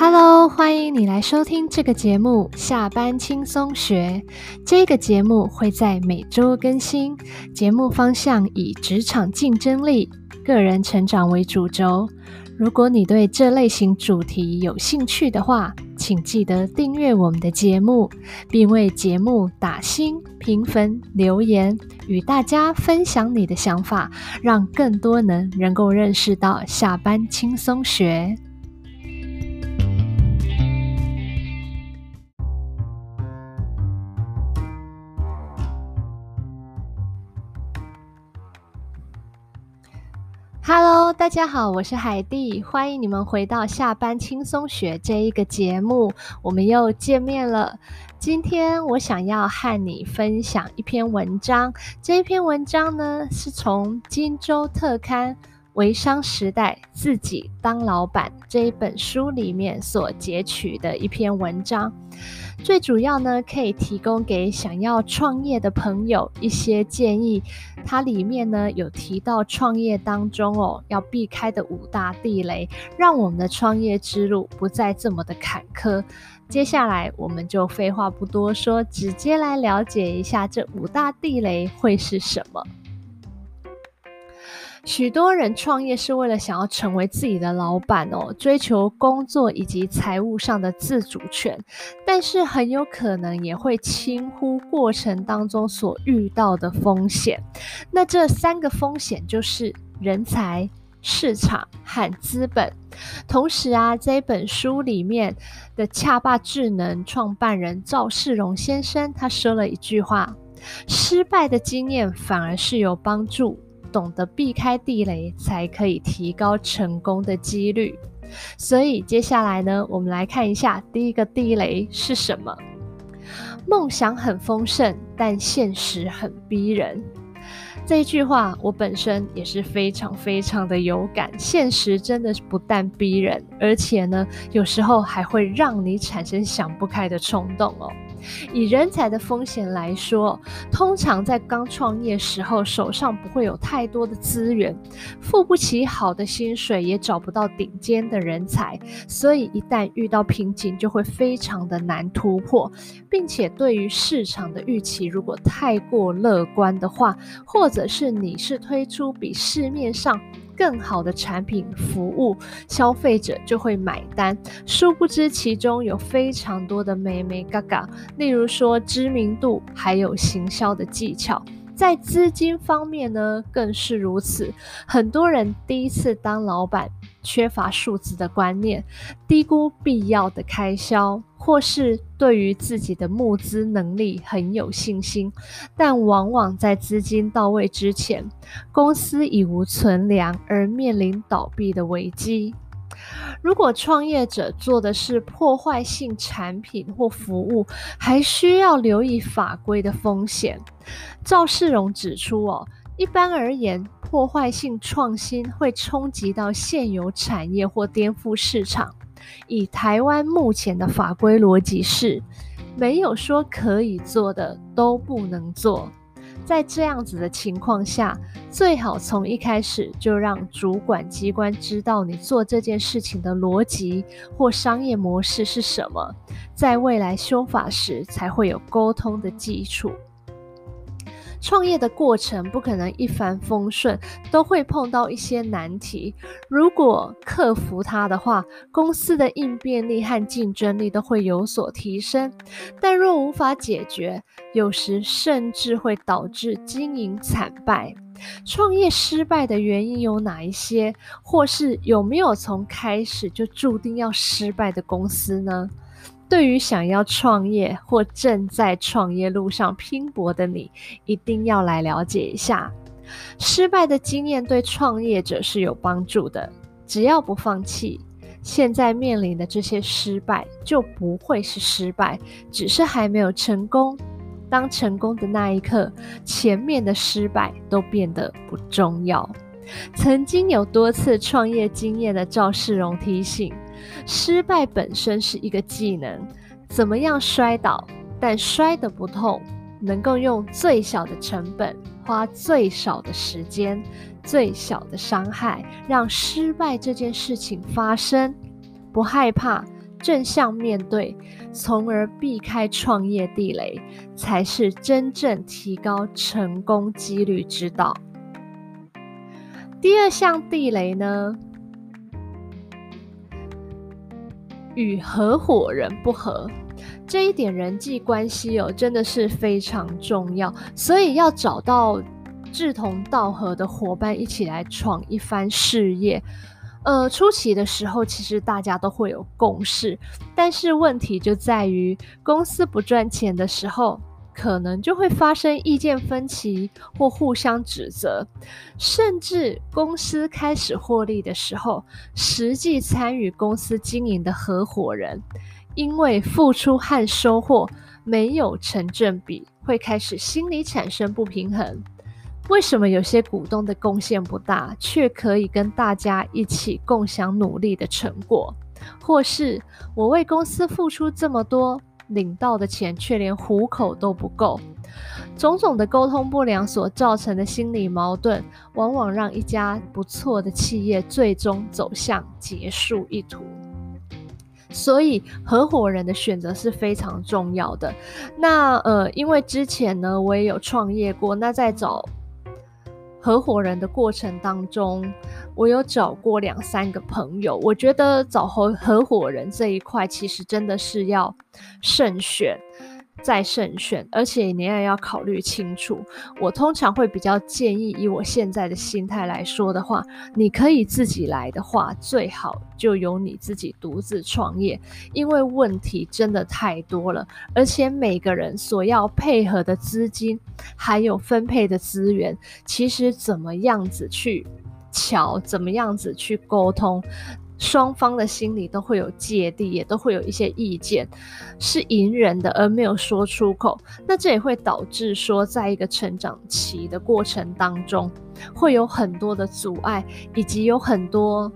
Hello，欢迎你来收听这个节目《下班轻松学》。这个节目会在每周更新，节目方向以职场竞争力、个人成长为主轴。如果你对这类型主题有兴趣的话，请记得订阅我们的节目，并为节目打星、评分、留言，与大家分享你的想法，让更多人能够认识到下班轻松学。大家好，我是海蒂，欢迎你们回到下班轻松学这一个节目，我们又见面了。今天我想要和你分享一篇文章，这一篇文章呢是从《金州特刊》。微商时代自己当老板这一本书里面所截取的一篇文章，最主要呢可以提供给想要创业的朋友一些建议。它里面呢有提到创业当中哦要避开的五大地雷，让我们的创业之路不再这么的坎坷。接下来我们就废话不多说，直接来了解一下这五大地雷会是什么。许多人创业是为了想要成为自己的老板哦，追求工作以及财务上的自主权，但是很有可能也会轻忽过程当中所遇到的风险。那这三个风险就是人才、市场和资本。同时啊，这本书里面的恰霸智能创办人赵世荣先生他说了一句话：失败的经验反而是有帮助。懂得避开地雷，才可以提高成功的几率。所以接下来呢，我们来看一下第一个地雷是什么。梦想很丰盛，但现实很逼人。这一句话，我本身也是非常非常的有感。现实真的是不但逼人，而且呢，有时候还会让你产生想不开的冲动哦。以人才的风险来说，通常在刚创业时候，手上不会有太多的资源，付不起好的薪水，也找不到顶尖的人才，所以一旦遇到瓶颈，就会非常的难突破，并且对于市场的预期如果太过乐观的话，或者是你是推出比市面上。更好的产品服务，消费者就会买单。殊不知其中有非常多的美眉嘎嘎，例如说知名度，还有行销的技巧。在资金方面呢，更是如此。很多人第一次当老板，缺乏数字的观念，低估必要的开销，或是对于自己的募资能力很有信心，但往往在资金到位之前，公司已无存粮，而面临倒闭的危机。如果创业者做的是破坏性产品或服务，还需要留意法规的风险。赵世荣指出，哦，一般而言，破坏性创新会冲击到现有产业或颠覆市场。以台湾目前的法规逻辑是，没有说可以做的都不能做。在这样子的情况下，最好从一开始就让主管机关知道你做这件事情的逻辑或商业模式是什么，在未来修法时才会有沟通的基础。创业的过程不可能一帆风顺，都会碰到一些难题。如果克服它的话，公司的应变力和竞争力都会有所提升。但若无法解决，有时甚至会导致经营惨败。创业失败的原因有哪一些？或是有没有从开始就注定要失败的公司呢？对于想要创业或正在创业路上拼搏的你，一定要来了解一下。失败的经验对创业者是有帮助的。只要不放弃，现在面临的这些失败就不会是失败，只是还没有成功。当成功的那一刻，前面的失败都变得不重要。曾经有多次创业经验的赵世荣提醒：失败本身是一个技能，怎么样摔倒，但摔得不痛，能够用最小的成本，花最少的时间，最小的伤害，让失败这件事情发生，不害怕，正向面对，从而避开创业地雷，才是真正提高成功几率之道。第二项地雷呢，与合伙人不合。这一点人际关系哦，真的是非常重要，所以要找到志同道合的伙伴，一起来闯一番事业。呃，初期的时候，其实大家都会有共识，但是问题就在于公司不赚钱的时候，可能就会发生意见分歧或互相指责，甚至公司开始获利的时候，实际参与公司经营的合伙人。因为付出和收获没有成正比，会开始心里产生不平衡。为什么有些股东的贡献不大，却可以跟大家一起共享努力的成果？或是我为公司付出这么多，领到的钱却连糊口都不够？种种的沟通不良所造成的心理矛盾，往往让一家不错的企业最终走向结束一途。所以合伙人的选择是非常重要的。那呃，因为之前呢，我也有创业过。那在找合伙人的过程当中，我有找过两三个朋友。我觉得找合合伙人这一块，其实真的是要慎选。再慎选，而且你也要考虑清楚。我通常会比较建议，以我现在的心态来说的话，你可以自己来的话，最好就由你自己独自创业，因为问题真的太多了，而且每个人所要配合的资金，还有分配的资源，其实怎么样子去瞧，怎么样子去沟通。双方的心里都会有芥蒂，也都会有一些意见，是隐忍的，而没有说出口。那这也会导致说，在一个成长期的过程当中，会有很多的阻碍，以及有很多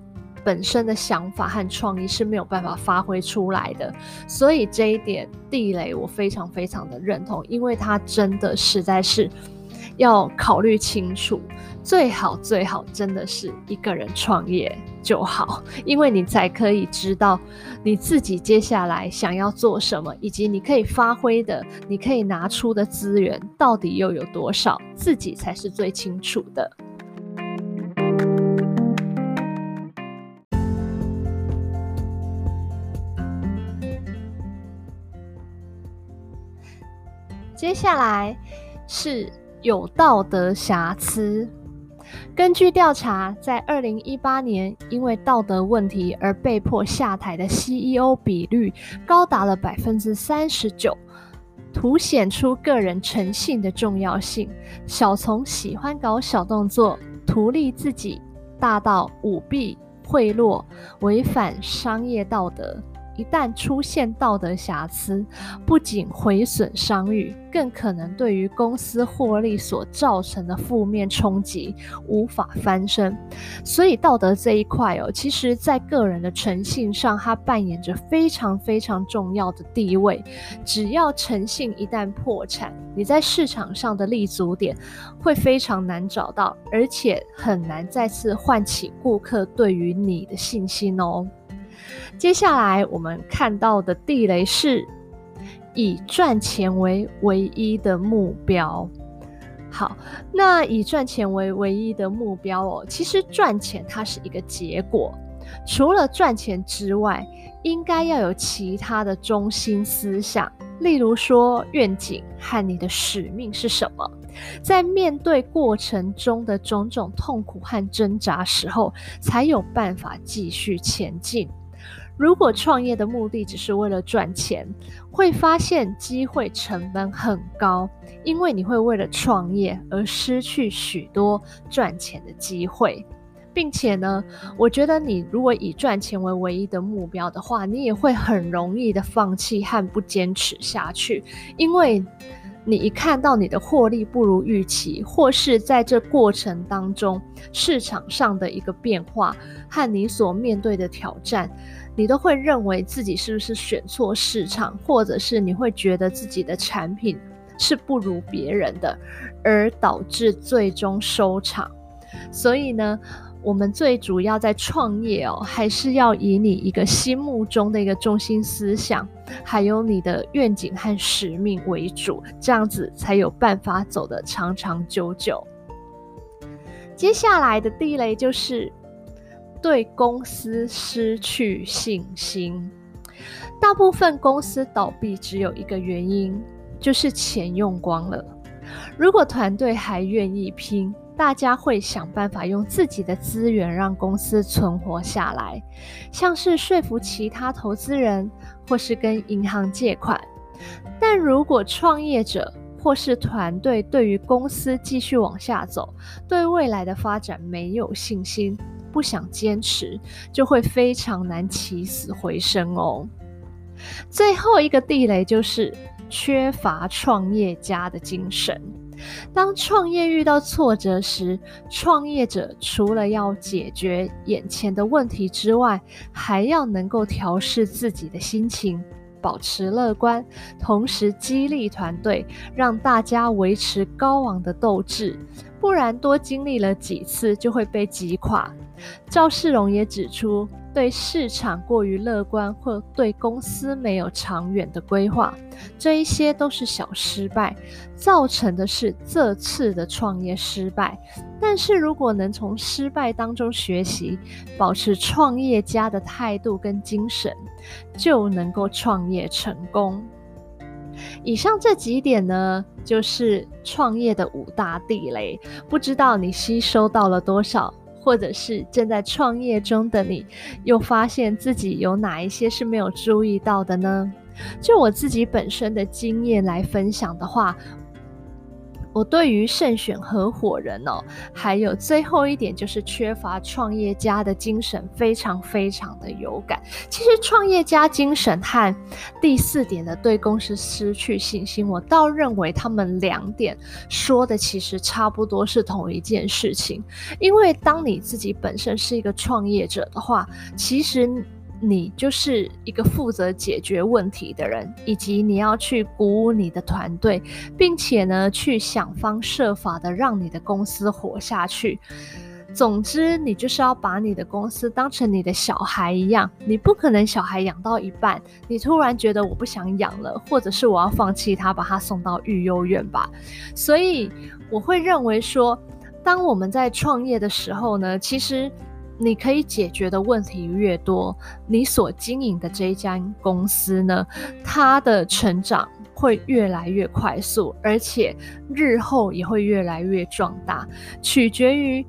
本身的想法和创意是没有办法发挥出来的。所以这一点地雷，我非常非常的认同，因为它真的实在是。要考虑清楚，最好最好真的是一个人创业就好，因为你才可以知道你自己接下来想要做什么，以及你可以发挥的、你可以拿出的资源到底又有多少，自己才是最清楚的。接下来是。有道德瑕疵。根据调查，在二零一八年，因为道德问题而被迫下台的 CEO 比率高达了百分之三十九，凸显出个人诚信的重要性。小从喜欢搞小动作、图利自己，大到舞弊、贿赂、违反商业道德。一旦出现道德瑕疵，不仅毁损商誉，更可能对于公司获利所造成的负面冲击无法翻身。所以道德这一块哦，其实在个人的诚信上，它扮演着非常非常重要的地位。只要诚信一旦破产，你在市场上的立足点会非常难找到，而且很难再次唤起顾客对于你的信心哦。接下来我们看到的地雷是以赚钱为唯一的目标。好，那以赚钱为唯一的目标哦，其实赚钱它是一个结果，除了赚钱之外，应该要有其他的中心思想，例如说愿景和你的使命是什么，在面对过程中的种种痛苦和挣扎时候，才有办法继续前进。如果创业的目的只是为了赚钱，会发现机会成本很高，因为你会为了创业而失去许多赚钱的机会，并且呢，我觉得你如果以赚钱为唯一的目标的话，你也会很容易的放弃和不坚持下去，因为你一看到你的获利不如预期，或是在这过程当中市场上的一个变化和你所面对的挑战。你都会认为自己是不是选错市场，或者是你会觉得自己的产品是不如别人的，而导致最终收场。所以呢，我们最主要在创业哦，还是要以你一个心目中的一个中心思想，还有你的愿景和使命为主，这样子才有办法走得长长久久。接下来的地雷就是对公司失去信心。大部分公司倒闭只有一个原因，就是钱用光了。如果团队还愿意拼，大家会想办法用自己的资源让公司存活下来，像是说服其他投资人，或是跟银行借款。但如果创业者或是团队对于公司继续往下走，对未来的发展没有信心，不想坚持，就会非常难起死回生哦。最后一个地雷就是缺乏创业家的精神。当创业遇到挫折时，创业者除了要解决眼前的问题之外，还要能够调试自己的心情，保持乐观，同时激励团队，让大家维持高昂的斗志。不然，多经历了几次就会被击垮。赵世荣也指出。对市场过于乐观，或对公司没有长远的规划，这一些都是小失败，造成的是这次的创业失败。但是如果能从失败当中学习，保持创业家的态度跟精神，就能够创业成功。以上这几点呢，就是创业的五大地雷，不知道你吸收到了多少？或者是正在创业中的你，又发现自己有哪一些是没有注意到的呢？就我自己本身的经验来分享的话。我对于慎选合伙人哦，还有最后一点就是缺乏创业家的精神，非常非常的有感。其实创业家精神和第四点的对公司失去信心，我倒认为他们两点说的其实差不多是同一件事情。因为当你自己本身是一个创业者的话，其实。你就是一个负责解决问题的人，以及你要去鼓舞你的团队，并且呢，去想方设法的让你的公司活下去。总之，你就是要把你的公司当成你的小孩一样，你不可能小孩养到一半，你突然觉得我不想养了，或者是我要放弃他，把他送到育幼院吧。所以，我会认为说，当我们在创业的时候呢，其实。你可以解决的问题越多，你所经营的这一家公司呢，它的成长会越来越快速，而且日后也会越来越壮大。取决于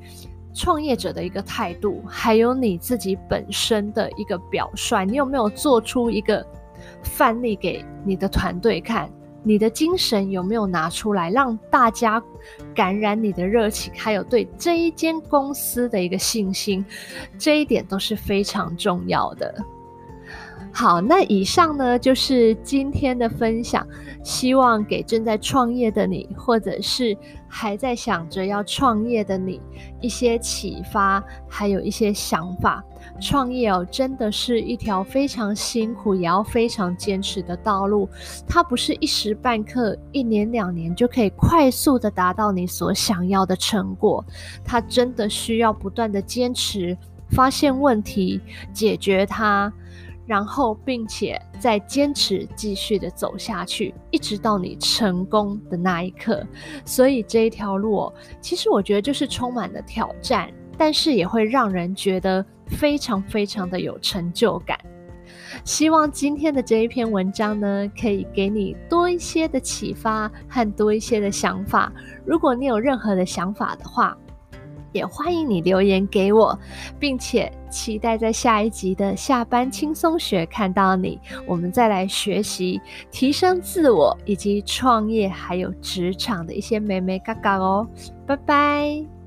创业者的一个态度，还有你自己本身的一个表率，你有没有做出一个范例给你的团队看？你的精神有没有拿出来，让大家感染你的热情，还有对这一间公司的一个信心，这一点都是非常重要的。好，那以上呢就是今天的分享，希望给正在创业的你，或者是还在想着要创业的你一些启发，还有一些想法。创业哦，真的是一条非常辛苦，也要非常坚持的道路。它不是一时半刻、一年两年就可以快速的达到你所想要的成果。它真的需要不断的坚持，发现问题，解决它。然后，并且再坚持继续的走下去，一直到你成功的那一刻。所以这一条路，其实我觉得就是充满了挑战，但是也会让人觉得非常非常的有成就感。希望今天的这一篇文章呢，可以给你多一些的启发和多一些的想法。如果你有任何的想法的话，也欢迎你留言给我，并且期待在下一集的下班轻松学看到你。我们再来学习提升自我以及创业还有职场的一些美眉嘎嘎哦，拜拜。